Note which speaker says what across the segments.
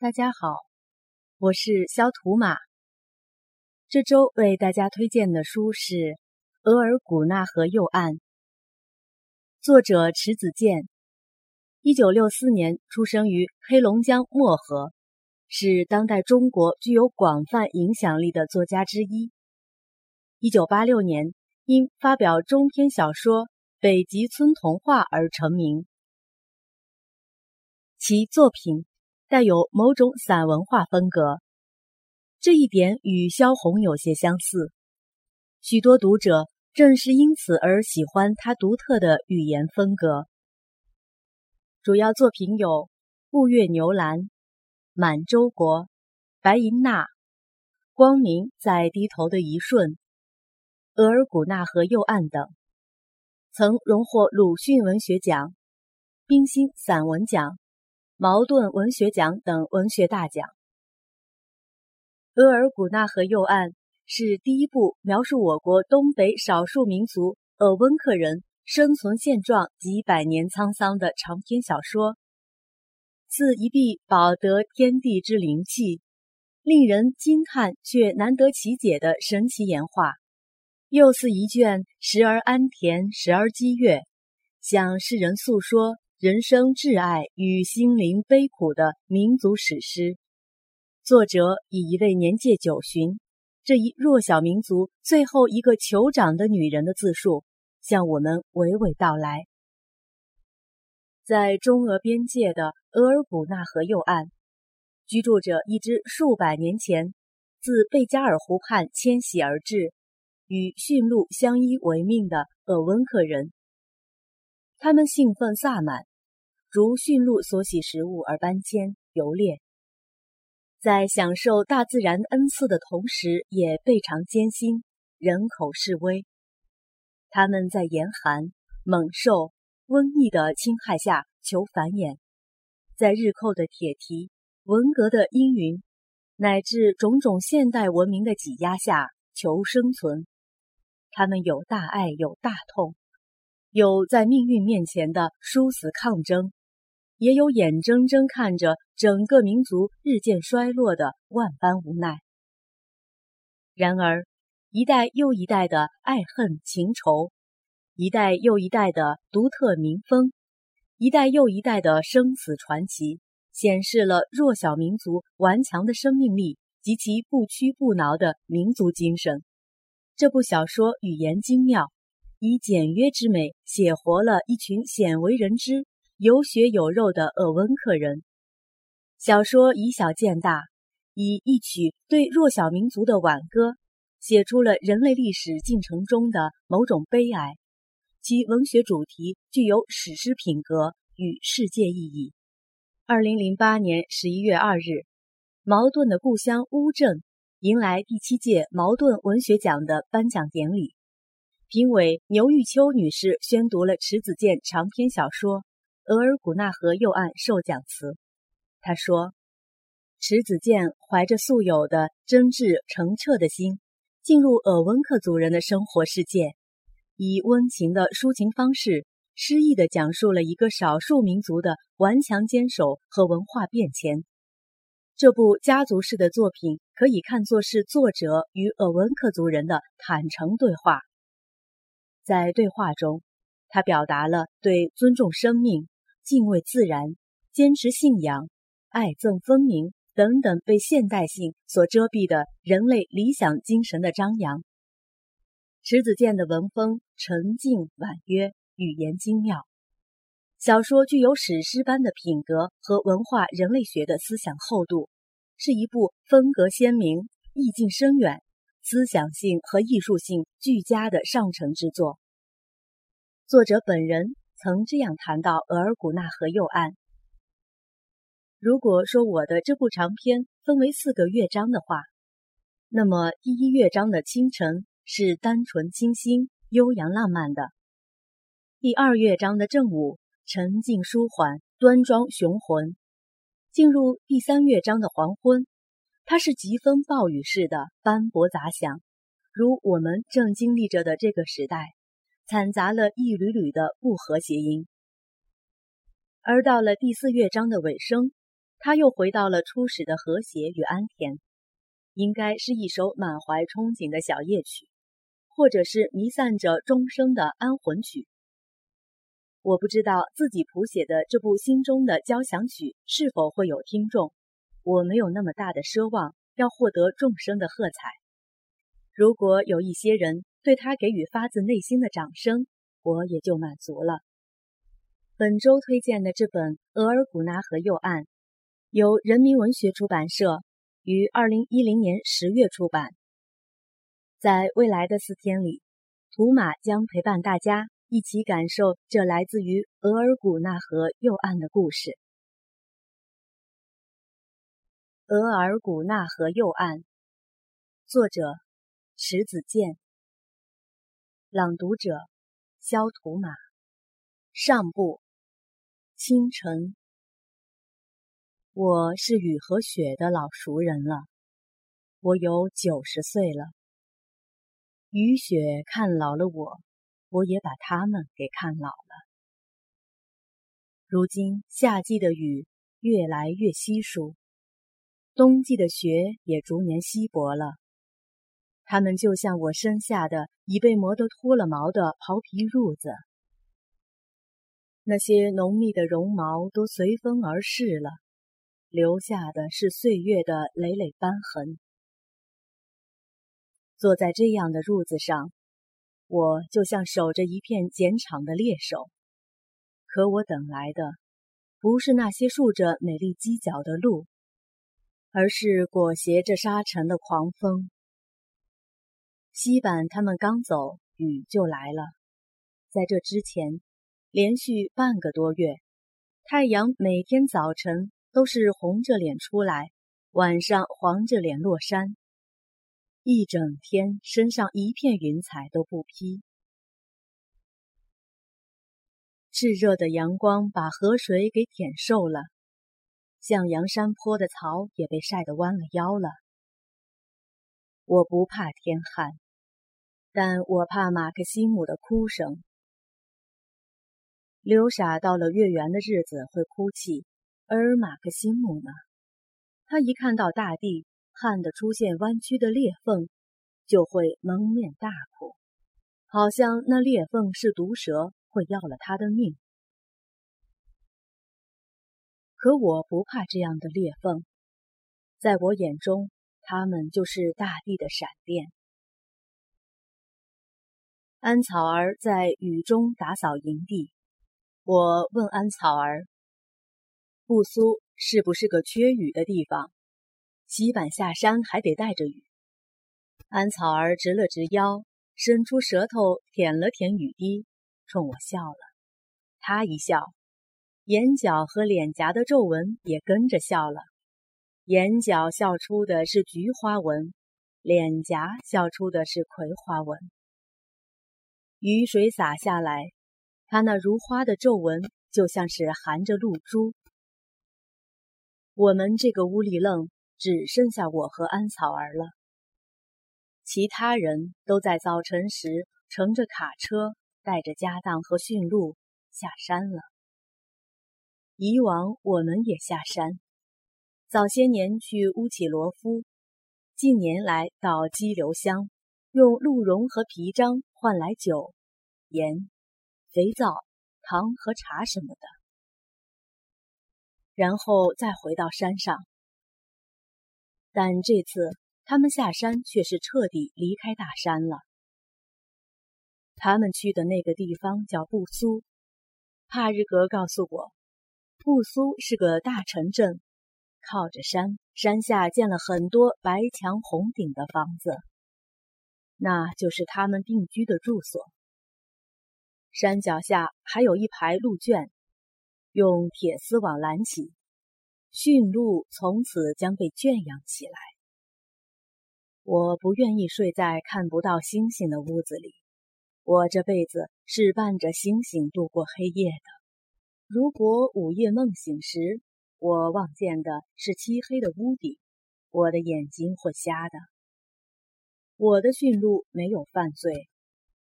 Speaker 1: 大家好，我是肖图马。这周为大家推荐的书是《额尔古纳河右岸》，作者迟子建，一九六四年出生于黑龙江漠河，是当代中国具有广泛影响力的作家之一。一九八六年因发表中篇小说《北极村童话》而成名，其作品。带有某种散文化风格，这一点与萧红有些相似。许多读者正是因此而喜欢他独特的语言风格。主要作品有《雾月牛栏》《满洲国》《白银娜》《光明在低头的一瞬》《额尔古纳河右岸》等，曾荣获鲁迅文学奖、冰心散文奖。茅盾文学奖等文学大奖。《额尔古纳河右岸》是第一部描述我国东北少数民族鄂温克人生存现状及百年沧桑的长篇小说，似一壁饱得天地之灵气，令人惊叹却难得其解的神奇岩画，又似一卷时而安恬、时而激越，向世人诉说。人生挚爱与心灵悲苦的民族史诗，作者以一位年届九旬、这一弱小民族最后一个酋长的女人的自述，向我们娓娓道来。在中俄边界的额尔古纳河右岸，居住着一支数百年前自贝加尔湖畔迁徙而至、与驯鹿相依为命的鄂温克人。他们兴奋萨满。如驯鹿所喜食物而搬迁游猎，在享受大自然恩赐的同时，也倍尝艰辛，人口式微。他们在严寒、猛兽、瘟疫的侵害下求繁衍，在日寇的铁蹄、文革的阴云，乃至种种现代文明的挤压下求生存。他们有大爱，有大痛，有在命运面前的殊死抗争。也有眼睁睁看着整个民族日渐衰落的万般无奈。然而，一代又一代的爱恨情仇，一代又一代的独特民风，一代又一代的生死传奇，显示了弱小民族顽强的生命力及其不屈不挠的民族精神。这部小说语言精妙，以简约之美写活了一群鲜为人知。有血有肉的鄂温克人，小说以小见大，以一曲对弱小民族的挽歌，写出了人类历史进程中的某种悲哀。其文学主题具有史诗品格与世界意义。二零零八年十一月二日，茅盾的故乡乌镇迎来第七届茅盾文学奖的颁奖典礼，评委牛玉秋女士宣读了迟子建长篇小说。额尔古纳河右岸授奖词，他说：“迟子建怀着素有的真挚澄澈的心，进入鄂温克族人的生活世界，以温情的抒情方式，诗意地讲述了一个少数民族的顽强坚守和文化变迁。这部家族式的作品可以看作是作者与鄂温克族人的坦诚对话。在对话中，他表达了对尊重生命。”敬畏自然、坚持信仰、爱憎分明等等被现代性所遮蔽的人类理想精神的张扬。迟子建的文风沉静婉约，语言精妙，小说具有史诗般的品格和文化人类学的思想厚度，是一部风格鲜明、意境深远、思想性和艺术性俱佳的上乘之作。作者本人。曾这样谈到额尔古纳河右岸。如果说我的这部长篇分为四个乐章的话，那么第一乐章的清晨是单纯清新、悠扬浪漫的；第二乐章的正午沉静舒缓、端庄雄浑；进入第三乐章的黄昏，它是疾风暴雨似的斑驳杂响，如我们正经历着的这个时代。掺杂了一缕缕的不和谐音，而到了第四乐章的尾声，它又回到了初始的和谐与安恬，应该是一首满怀憧憬的小夜曲，或者是弥散着钟声的安魂曲。我不知道自己谱写的这部心中的交响曲是否会有听众，我没有那么大的奢望要获得众生的喝彩。如果有一些人对他给予发自内心的掌声，我也就满足了。本周推荐的这本《额尔古纳河右岸》，由人民文学出版社于二零一零年十月出版。在未来的四天里，图马将陪伴大家。一起感受这来自于额尔古纳河右岸的故事。额尔古纳河右岸，作者石子健，朗读者肖图马。上部，清晨。我是雨和雪的老熟人了，我有九十岁了。雨雪看老了我。我也把他们给看老了。如今夏季的雨越来越稀疏，冬季的雪也逐年稀薄了。它们就像我身下的已被磨得脱了毛的袍皮褥子，那些浓密的绒毛都随风而逝了，留下的是岁月的累累斑痕。坐在这样的褥子上。我就像守着一片碱场的猎手，可我等来的不是那些竖着美丽犄角的鹿，而是裹挟着沙尘的狂风。西板他们刚走，雨就来了。在这之前，连续半个多月，太阳每天早晨都是红着脸出来，晚上黄着脸落山。一整天，身上一片云彩都不披。炽热的阳光把河水给舔瘦了，向阳山坡的草也被晒得弯了腰了。我不怕天旱，但我怕马克西姆的哭声。刘傻到了月圆的日子会哭泣，而马克西姆呢？他一看到大地。旱得出现弯曲的裂缝，就会蒙面大哭，好像那裂缝是毒蛇，会要了他的命。可我不怕这样的裂缝，在我眼中，它们就是大地的闪电。安草儿在雨中打扫营地，我问安草儿：“布苏是不是个缺雨的地方？”洗板下山还得带着雨。安草儿直了直腰，伸出舌头舔了舔雨滴，冲我笑了。他一笑，眼角和脸颊的皱纹也跟着笑了。眼角笑出的是菊花纹，脸颊笑出的是葵花纹。雨水洒下来，他那如花的皱纹就像是含着露珠。我们这个屋里愣。只剩下我和安草儿了，其他人都在早晨时乘着卡车，带着家当和驯鹿下山了。以往我们也下山，早些年去乌起罗夫，近年来到激流乡，用鹿茸和皮张换来酒、盐、肥皂、糖和茶什么的，然后再回到山上。但这次他们下山却是彻底离开大山了。他们去的那个地方叫布苏，帕日格告诉我，布苏是个大城镇，靠着山，山下建了很多白墙红顶的房子，那就是他们定居的住所。山脚下还有一排鹿圈，用铁丝网拦起。驯鹿从此将被圈养起来。我不愿意睡在看不到星星的屋子里。我这辈子是伴着星星度过黑夜的。如果午夜梦醒时，我望见的是漆黑的屋顶，我的眼睛会瞎的。我的驯鹿没有犯罪，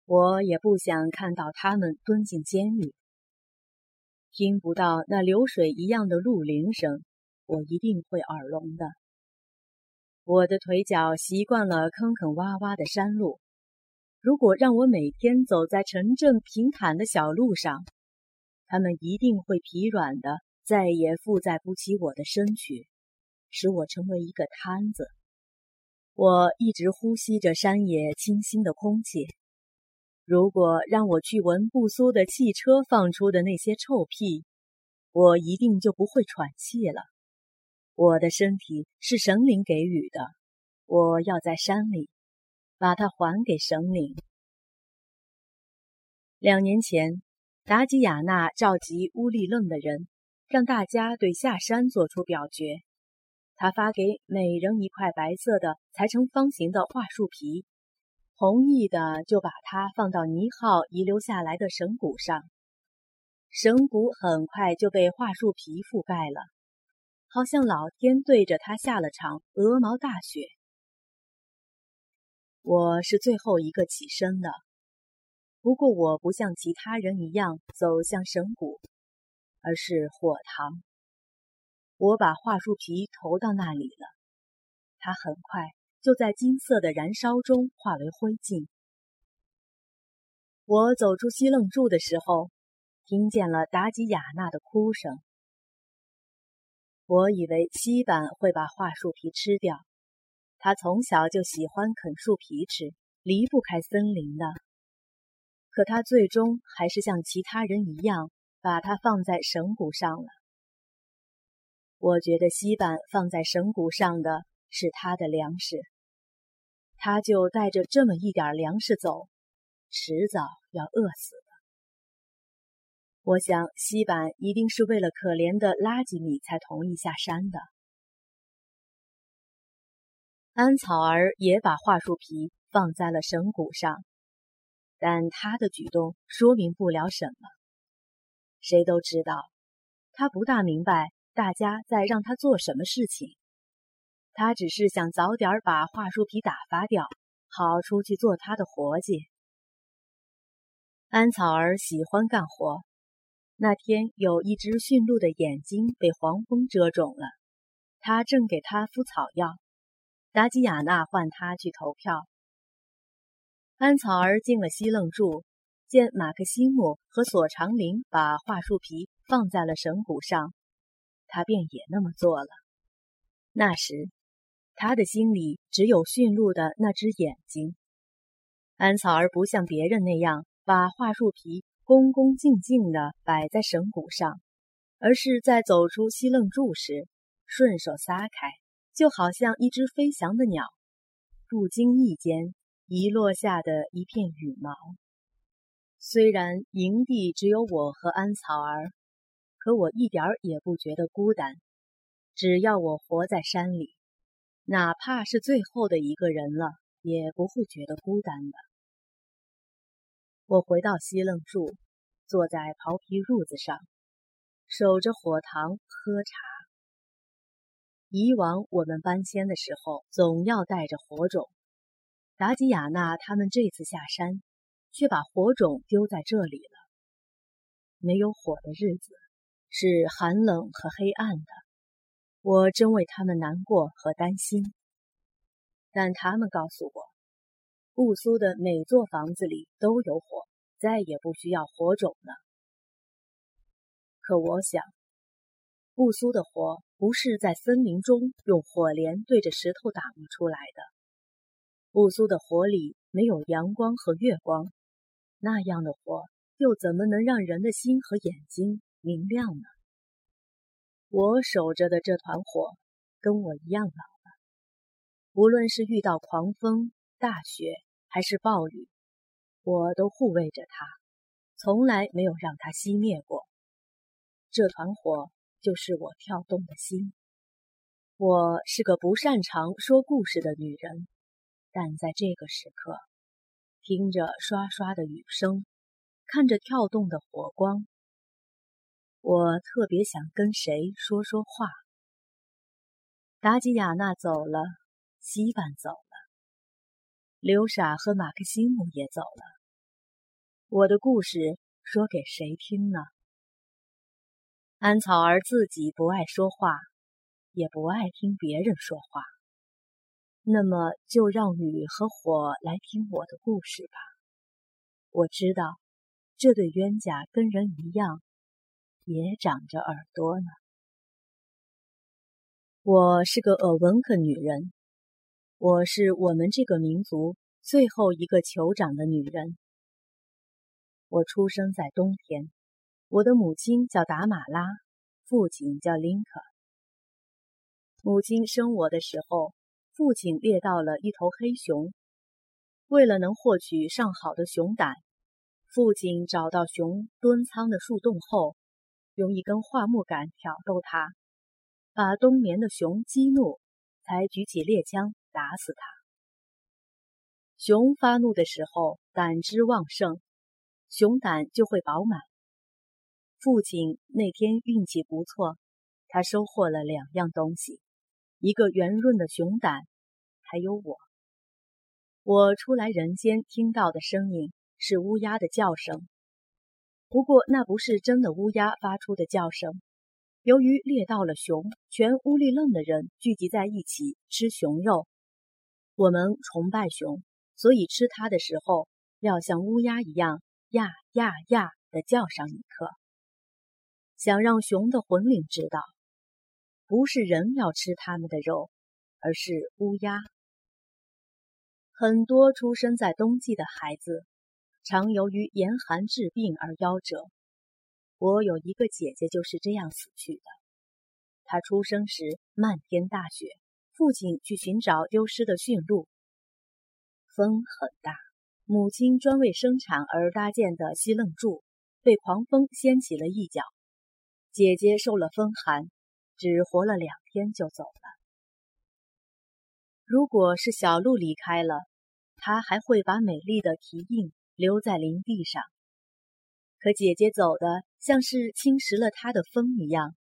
Speaker 1: 我也不想看到他们蹲进监狱。听不到那流水一样的鹿铃声，我一定会耳聋的。我的腿脚习惯了坑坑洼洼的山路，如果让我每天走在城镇平坦的小路上，他们一定会疲软的，再也负载不起我的身躯，使我成为一个瘫子。我一直呼吸着山野清新的空气，如果让我去闻不苏的汽车放出的那些臭屁，我一定就不会喘气了。我的身体是神灵给予的，我要在山里把它还给神灵。两年前，达吉亚娜召集乌力楞的人，让大家对下山做出表决。他发给每人一块白色的裁成方形的桦树皮，同意的就把它放到尼号遗留下来的神骨上。神骨很快就被桦树皮覆盖了。好像老天对着他下了场鹅毛大雪。我是最后一个起身的，不过我不像其他人一样走向神骨，而是火塘。我把桦树皮投到那里了，它很快就在金色的燃烧中化为灰烬。我走出西楞柱的时候，听见了达吉亚娜的哭声。我以为西板会把桦树皮吃掉，他从小就喜欢啃树皮吃，离不开森林的。可他最终还是像其他人一样，把它放在神骨上了。我觉得西板放在神骨上的是他的粮食，他就带着这么一点粮食走，迟早要饿死的。我想，西板一定是为了可怜的拉吉米才同意下山的。安草儿也把桦树皮放在了神骨上，但他的举动说明不了什么。谁都知道，他不大明白大家在让他做什么事情。他只是想早点把桦树皮打发掉，好出去做他的活计。安草儿喜欢干活。那天有一只驯鹿的眼睛被黄蜂蛰肿了，他正给它敷草药。达吉亚娜唤他去投票。安草儿进了西楞柱，见马克西姆和索长林把桦树皮放在了神骨上，他便也那么做了。那时，他的心里只有驯鹿的那只眼睛。安草儿不像别人那样把桦树皮。恭恭敬敬地摆在神骨上，而是在走出西楞柱时，顺手撒开，就好像一只飞翔的鸟，不经意间遗落下的一片羽毛。虽然营地只有我和安草儿，可我一点儿也不觉得孤单。只要我活在山里，哪怕是最后的一个人了，也不会觉得孤单的。我回到西楞柱，坐在刨皮褥子上，守着火塘喝茶。以往我们搬迁的时候，总要带着火种。达吉亚娜他们这次下山，却把火种丢在这里了。没有火的日子是寒冷和黑暗的，我真为他们难过和担心。但他们告诉我。布苏的每座房子里都有火，再也不需要火种了。可我想，布苏的火不是在森林中用火镰对着石头打磨出来的。布苏的火里没有阳光和月光，那样的火又怎么能让人的心和眼睛明亮呢？我守着的这团火，跟我一样老了。无论是遇到狂风，大雪还是暴雨，我都护卫着它，从来没有让它熄灭过。这团火就是我跳动的心。我是个不擅长说故事的女人，但在这个时刻，听着刷刷的雨声，看着跳动的火光，我特别想跟谁说说话。达吉亚娜走了，西班走了。刘傻和马克西姆也走了，我的故事说给谁听呢？安草儿自己不爱说话，也不爱听别人说话。那么，就让雨和火来听我的故事吧。我知道，这对冤家跟人一样，也长着耳朵呢。我是个鄂温克女人，我是我们这个民族最后一个酋长的女人。我出生在冬天，我的母亲叫达马拉，父亲叫林克。母亲生我的时候，父亲猎到了一头黑熊，为了能获取上好的熊胆，父亲找到熊蹲仓的树洞后，用一根桦木杆挑逗它。把冬眠的熊激怒，才举起猎枪打死它。熊发怒的时候胆汁旺盛，熊胆就会饱满。父亲那天运气不错，他收获了两样东西：一个圆润的熊胆，还有我。我出来人间听到的声音是乌鸦的叫声，不过那不是真的乌鸦发出的叫声。由于猎到了熊，全乌力楞的人聚集在一起吃熊肉。我们崇拜熊，所以吃它的时候要像乌鸦一样呀呀呀的叫上一刻，想让熊的魂灵知道，不是人要吃它们的肉，而是乌鸦。很多出生在冬季的孩子，常由于严寒致病而夭折。我有一个姐姐就是这样死去的。她出生时漫天大雪，父亲去寻找丢失的驯鹿。风很大，母亲专为生产而搭建的西楞柱被狂风掀起了一角。姐姐受了风寒，只活了两天就走了。如果是小鹿离开了，它还会把美丽的蹄印留在林地上。可姐姐走的像是侵蚀了她的风一样，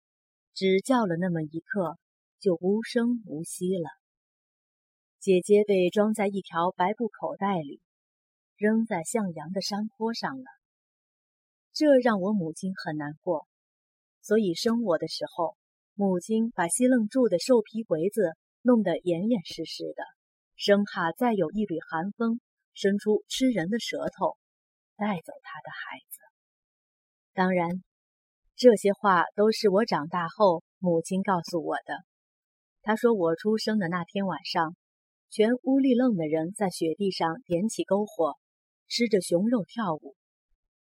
Speaker 1: 只叫了那么一刻，就无声无息了。姐姐被装在一条白布口袋里，扔在向阳的山坡上了。这让我母亲很难过，所以生我的时候，母亲把西楞柱的兽皮围子弄得严严实实的，生怕再有一缕寒风伸出吃人的舌头，带走他的孩子。当然，这些话都是我长大后母亲告诉我的。她说，我出生的那天晚上，全乌力楞的人在雪地上点起篝火，吃着熊肉跳舞。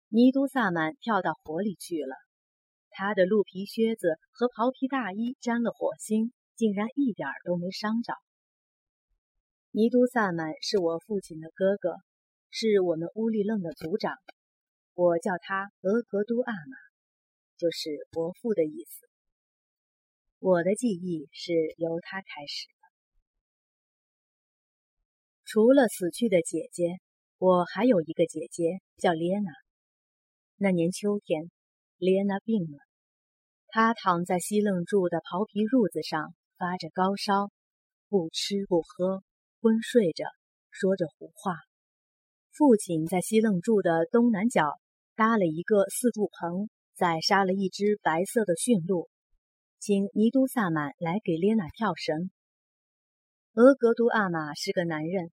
Speaker 1: 尼都萨满跳到火里去了，他的鹿皮靴子和袍皮大衣沾了火星，竟然一点都没伤着。尼都萨满是我父亲的哥哥，是我们乌力楞的族长。我叫他额格都阿玛，就是伯父的意思。我的记忆是由他开始的。除了死去的姐姐，我还有一个姐姐叫列娜。那年秋天，列娜病了，她躺在西楞柱的袍皮褥子上发着高烧，不吃不喝，昏睡着，说着胡话。父亲在西楞柱的东南角。搭了一个四柱棚，再杀了一只白色的驯鹿，请尼都萨满来给列娜跳绳。额格都阿玛是个男人，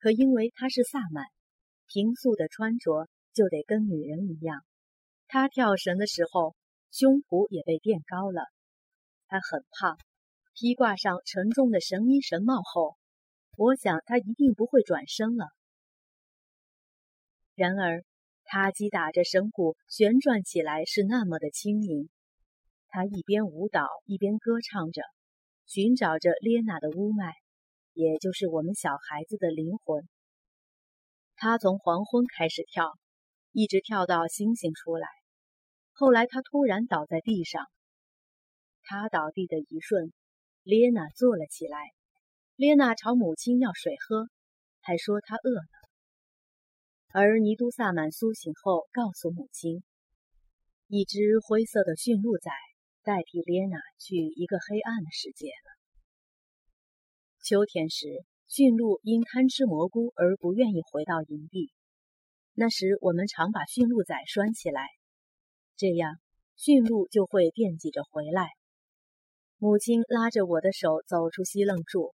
Speaker 1: 可因为他是萨满，平素的穿着就得跟女人一样。他跳绳的时候，胸脯也被垫高了。他很胖，披挂上沉重的神衣神帽后，我想他一定不会转身了。然而。他击打着绳鼓，旋转起来是那么的轻盈。他一边舞蹈，一边歌唱着，寻找着列娜的乌麦，也就是我们小孩子的灵魂。他从黄昏开始跳，一直跳到星星出来。后来他突然倒在地上。他倒地的一瞬，列娜坐了起来。列娜朝母亲要水喝，还说她饿了。而尼都萨满苏醒后，告诉母亲，一只灰色的驯鹿仔代替列娜去一个黑暗的世界了。秋天时，驯鹿因贪吃蘑菇而不愿意回到营地，那时我们常把驯鹿仔拴起来，这样驯鹿就会惦记着回来。母亲拉着我的手走出西楞柱，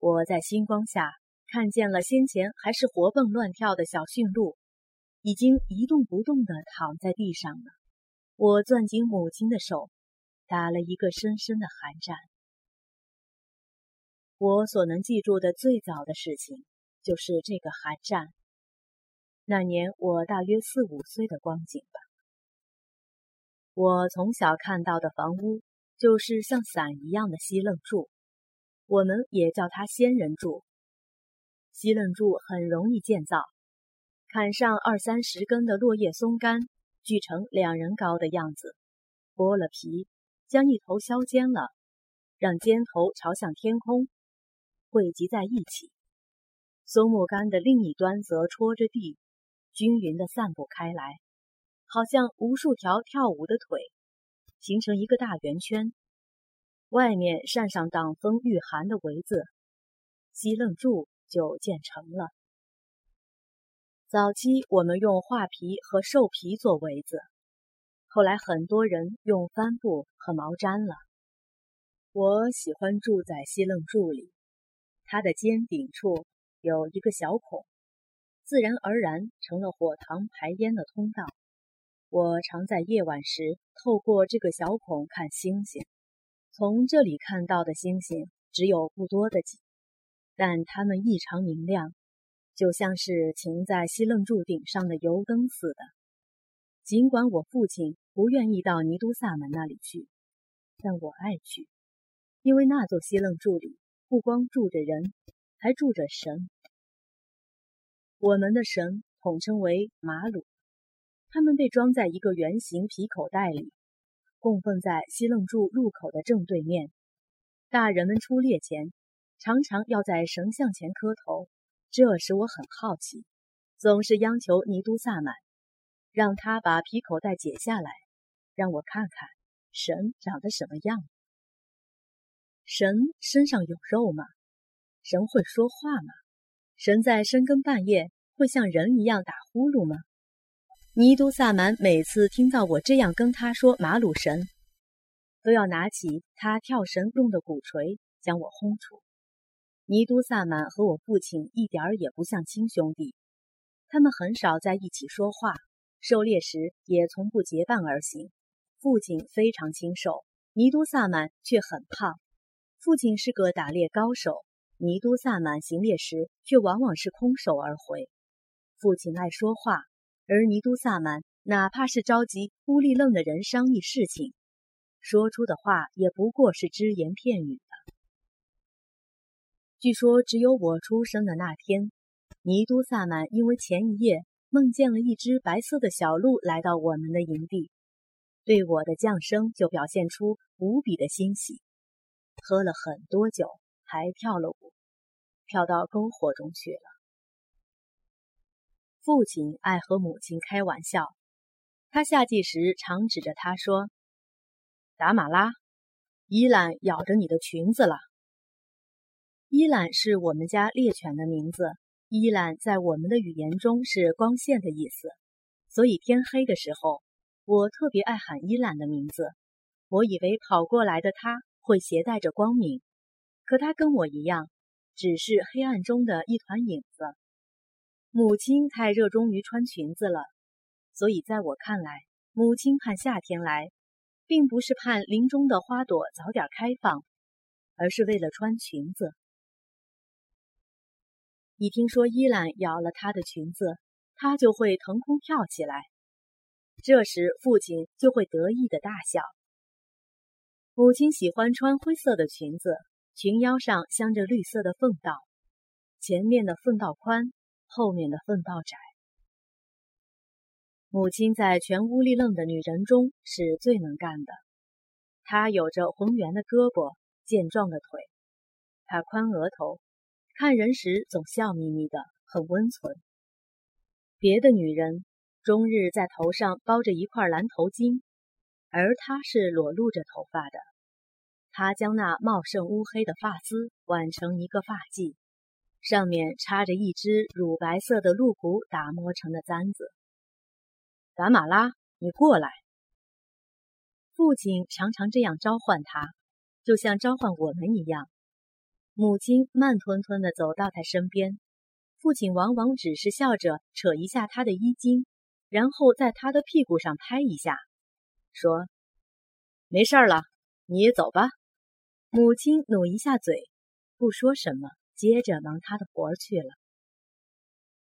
Speaker 1: 我在星光下看见了先前还是活蹦乱跳的小驯鹿，已经一动不动地躺在地上了。我攥紧母亲的手，打了一个深深的寒战。我所能记住的最早的事情，就是这个寒战。那年我大约四五岁的光景吧。我从小看到的房屋，就是像伞一样的西楞柱，我们也叫它仙人柱。西楞柱很容易建造，砍上二三十根的落叶松干。锯成两人高的样子，剥了皮，将一头削尖了，让尖头朝向天空，汇集在一起。松木杆的另一端则戳着地，均匀地散布开来，好像无数条跳舞的腿，形成一个大圆圈。外面扇上挡风御寒的围子，西楞柱就建成了。早期我们用画皮和兽皮做围子，后来很多人用帆布和毛毡了。我喜欢住在西楞柱里，它的尖顶处有一个小孔，自然而然成了火塘排烟的通道。我常在夜晚时透过这个小孔看星星，从这里看到的星星只有不多的几，但它们异常明亮。就像是停在西楞柱顶上的油灯似的。尽管我父亲不愿意到尼都萨满那里去，但我爱去，因为那座西楞柱里不光住着人，还住着神。我们的神统称为马鲁，他们被装在一个圆形皮口袋里，供奉在西楞柱入口的正对面。大人们出猎前，常常要在神像前磕头。这使我很好奇，总是央求尼都萨满，让他把皮口袋解下来，让我看看神长得什么样。神身上有肉吗？神会说话吗？神在深更半夜会像人一样打呼噜吗？尼都萨满每次听到我这样跟他说马鲁神，都要拿起他跳绳用的鼓槌将我轰出。尼都萨满和我父亲一点儿也不像亲兄弟，他们很少在一起说话，狩猎时也从不结伴而行。父亲非常清瘦，尼都萨满却很胖。父亲是个打猎高手，尼都萨满行猎时却往往是空手而回。父亲爱说话，而尼都萨满哪怕是召集乌力愣的人商议事情，说出的话也不过是只言片语的。据说，只有我出生的那天，尼都萨满因为前一夜梦见了一只白色的小鹿来到我们的营地，对我的降生就表现出无比的欣喜，喝了很多酒，还跳了舞，跳到篝火中去了。父亲爱和母亲开玩笑，他夏季时常指着他说：“达马拉，伊兰咬着你的裙子了。”伊兰是我们家猎犬的名字。伊兰在我们的语言中是光线的意思，所以天黑的时候，我特别爱喊伊兰的名字。我以为跑过来的他会携带着光明，可他跟我一样，只是黑暗中的一团影子。母亲太热衷于穿裙子了，所以在我看来，母亲盼夏天来，并不是盼林中的花朵早点开放，而是为了穿裙子。一听说伊兰咬了她的裙子，她就会腾空跳起来。这时，父亲就会得意的大笑。母亲喜欢穿灰色的裙子，裙腰上镶着绿色的缝道，前面的缝道宽，后面的缝道窄。母亲在全屋里愣的女人中是最能干的。她有着浑圆的胳膊，健壮的腿，她宽额头。看人时总笑眯眯的，很温存。别的女人终日在头上包着一块蓝头巾，而她是裸露着头发的。她将那茂盛乌黑的发丝挽成一个发髻，上面插着一只乳白色的鹿骨打磨成的簪子。达马拉，你过来。父亲常常这样召唤他，就像召唤我们一样。母亲慢吞吞地走到他身边，父亲往往只是笑着扯一下他的衣襟，然后在他的屁股上拍一下，说：“没事了，你也走吧。”母亲努一下嘴，不说什么，接着忙他的活去了。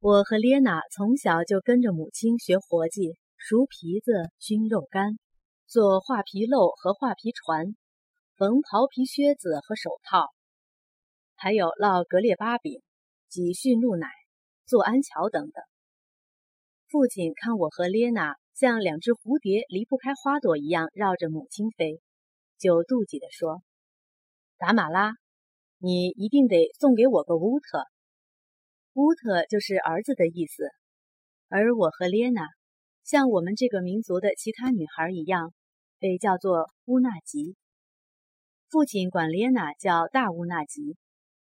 Speaker 1: 我和列娜从小就跟着母亲学活计，熟皮子、熏肉干，做画皮漏和画皮船，缝袍皮靴子和手套，还有烙格列巴饼、挤驯鹿奶、做安桥等等。父亲看我和列娜像两只蝴蝶离不开花朵一样绕着母亲飞，就妒忌地说。达马拉，你一定得送给我个乌特。乌特就是儿子的意思。而我和列娜，像我们这个民族的其他女孩一样，被叫做乌纳吉。父亲管列娜叫大乌纳吉，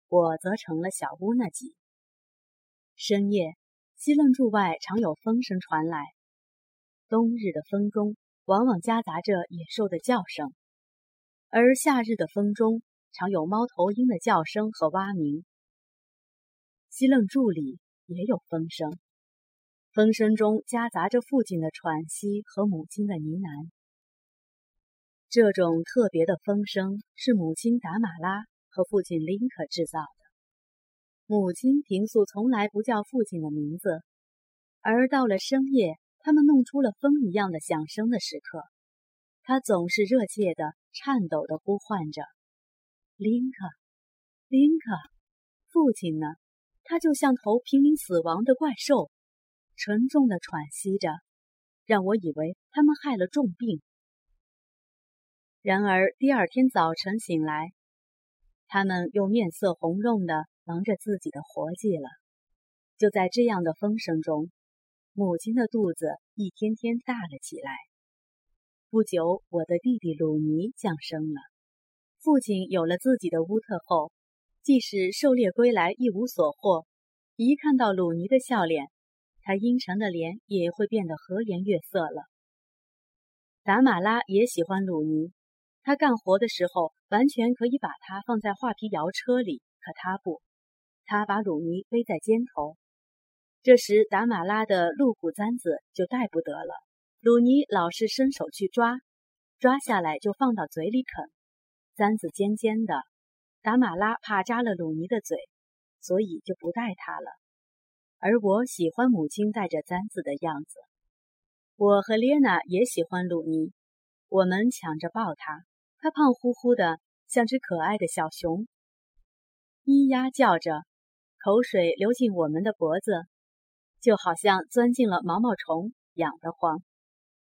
Speaker 1: 我则成了小乌纳吉。深夜，西楞柱外常有风声传来，冬日的风中往往夹杂着野兽的叫声，而夏日的风中。常有猫头鹰的叫声和蛙鸣。西楞柱里也有风声，风声中夹杂着父亲的喘息和母亲的呢喃。这种特别的风声是母亲达马拉和父亲林可制造的。母亲平素从来不叫父亲的名字，而到了深夜，他们弄出了风一样的响声的时刻，他总是热切的、颤抖的呼唤着。林克，林克，父亲呢？他就像头濒临死亡的怪兽，沉重的喘息着，让我以为他们害了重病。然而第二天早晨醒来，他们又面色红润的忙着自己的活计了。就在这样的风声中，母亲的肚子一天天大了起来。不久，我的弟弟鲁尼降生了。父亲有了自己的乌特后，即使狩猎归来一无所获，一看到鲁尼的笑脸，他阴沉的脸也会变得和颜悦色了。达马拉也喜欢鲁尼，他干活的时候完全可以把它放在画皮摇车里，可他不，他把鲁尼背在肩头。这时达马拉的鹿骨簪子就带不得了，鲁尼老是伸手去抓，抓下来就放到嘴里啃。簪子尖尖的，达马拉怕扎了鲁尼的嘴，所以就不带它了。而我喜欢母亲带着簪子的样子。我和列娜也喜欢鲁尼，我们抢着抱他，他胖乎乎的，像只可爱的小熊，咿呀叫着，口水流进我们的脖子，就好像钻进了毛毛虫，痒得慌。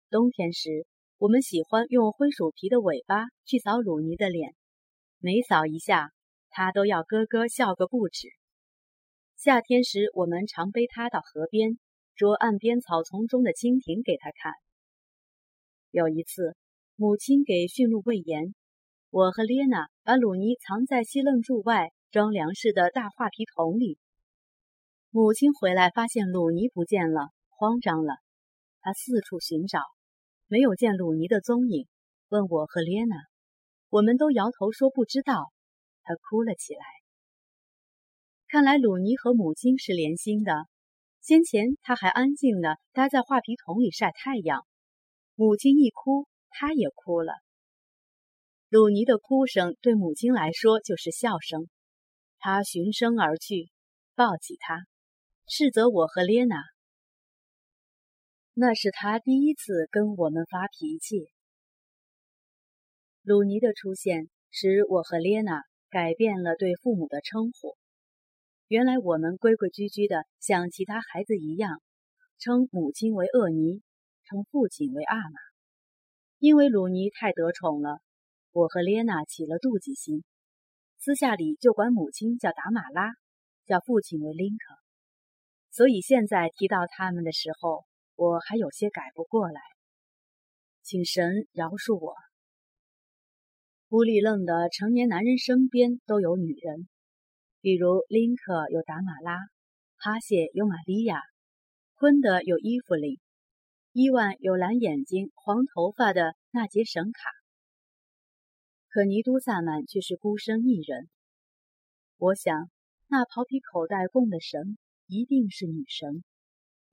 Speaker 1: 冬天时。我们喜欢用灰鼠皮的尾巴去扫鲁尼的脸，每扫一下，他都要咯咯笑个不止。夏天时，我们常背他到河边，捉岸边草丛中的蜻蜓给他看。有一次，母亲给驯鹿喂盐，我和列娜把鲁尼藏在西楞柱外装粮食的大画皮桶里。母亲回来发现鲁尼不见了，慌张了，她四处寻找。没有见鲁尼的踪影，问我和列娜，我们都摇头说不知道。他哭了起来。看来鲁尼和母亲是连心的。先前他还安静的待在画皮桶里晒太阳，母亲一哭，他也哭了。鲁尼的哭声对母亲来说就是笑声。他循声而去，抱起他，斥责我和列娜。那是他第一次跟我们发脾气。鲁尼的出现使我和列娜改变了对父母的称呼。原来我们规规矩矩的像其他孩子一样，称母亲为厄尼，称父亲为阿玛。因为鲁尼太得宠了，我和列娜起了妒忌心，私下里就管母亲叫达马拉，叫父亲为林克。所以现在提到他们的时候。我还有些改不过来，请神饶恕我。乌里愣的成年男人身边都有女人，比如林克有达马拉，哈谢有玛利亚，昆德有伊芙琳，伊万有蓝眼睛、黄头发的纳杰神卡。可尼都萨满却是孤身一人。我想，那袍皮口袋供的神一定是女神，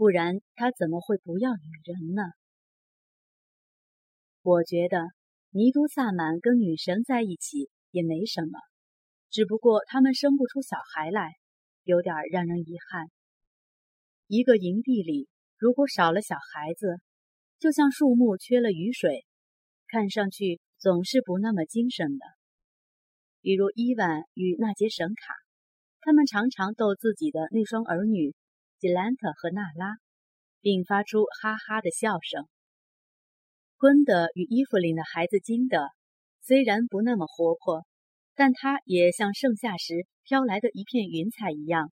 Speaker 1: 不然他怎么会不要女人呢？我觉得尼都萨满跟女神在一起也没什么，只不过他们生不出小孩来，有点让人遗憾。一个营地里，如果少了小孩子，就像树木缺了雨水，看上去总是不那么精神的。比如伊万与那杰神卡，他们常常逗自己的那双儿女吉兰特和娜拉，并发出哈哈的笑声。昆德与伊芙琳的孩子金德，虽然不那么活泼，但他也像盛夏时飘来的一片云彩一样。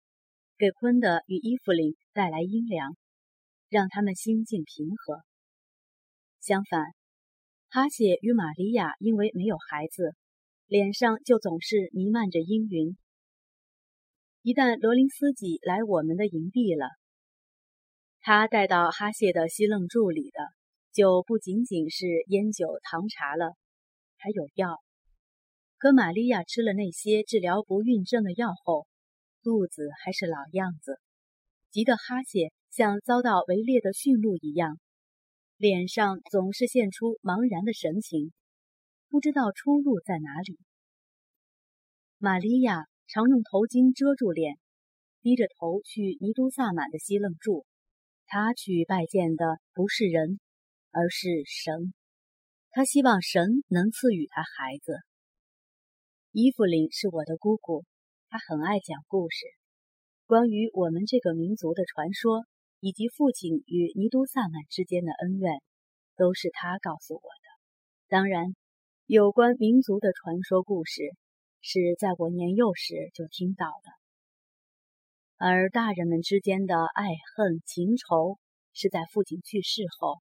Speaker 1: 给昆德与伊芙琳带来阴凉，让他们心境平和。相反，哈谢与玛利亚因为没有孩子，脸上就总是弥漫着阴云。一旦罗林斯基来我们的营地了，他带到哈谢的西楞柱里的就不仅仅是烟酒糖茶了，还有药。可玛利亚吃了那些治疗不孕症的药后。肚子还是老样子，急得哈谢像遭到围猎的驯鹿一样，脸上总是现出茫然的神情，不知道出路在哪里。玛利亚常用头巾遮住脸，低着头去尼都萨满的西楞柱。他去拜见的不是人，而是神。他希望神能赐予他孩子。伊芙琳是我的姑姑。她很爱讲故事，关于我们这个民族的传说，以及父亲与尼都萨满之间的恩怨，都是她告诉我的。当然，有关民族的传说故事，是在我年幼时就听到的。而大人们之间的爱恨情仇，是在父亲去世后，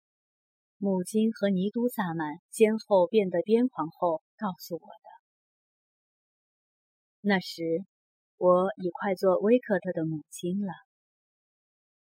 Speaker 1: 母亲和尼都萨满先后变得癫狂后告诉我的。那时。我已快做威克特的母亲了。